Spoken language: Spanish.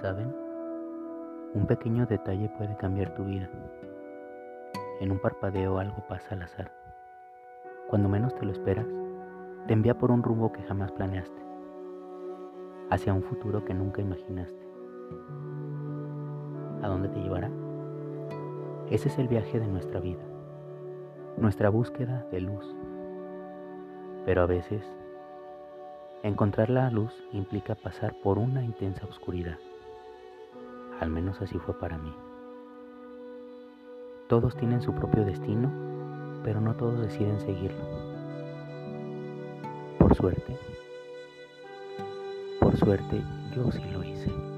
¿Saben? Un pequeño detalle puede cambiar tu vida. En un parpadeo algo pasa al azar. Cuando menos te lo esperas, te envía por un rumbo que jamás planeaste, hacia un futuro que nunca imaginaste. ¿A dónde te llevará? Ese es el viaje de nuestra vida, nuestra búsqueda de luz. Pero a veces, encontrar la luz implica pasar por una intensa oscuridad. Al menos así fue para mí. Todos tienen su propio destino, pero no todos deciden seguirlo. Por suerte, por suerte yo sí lo hice.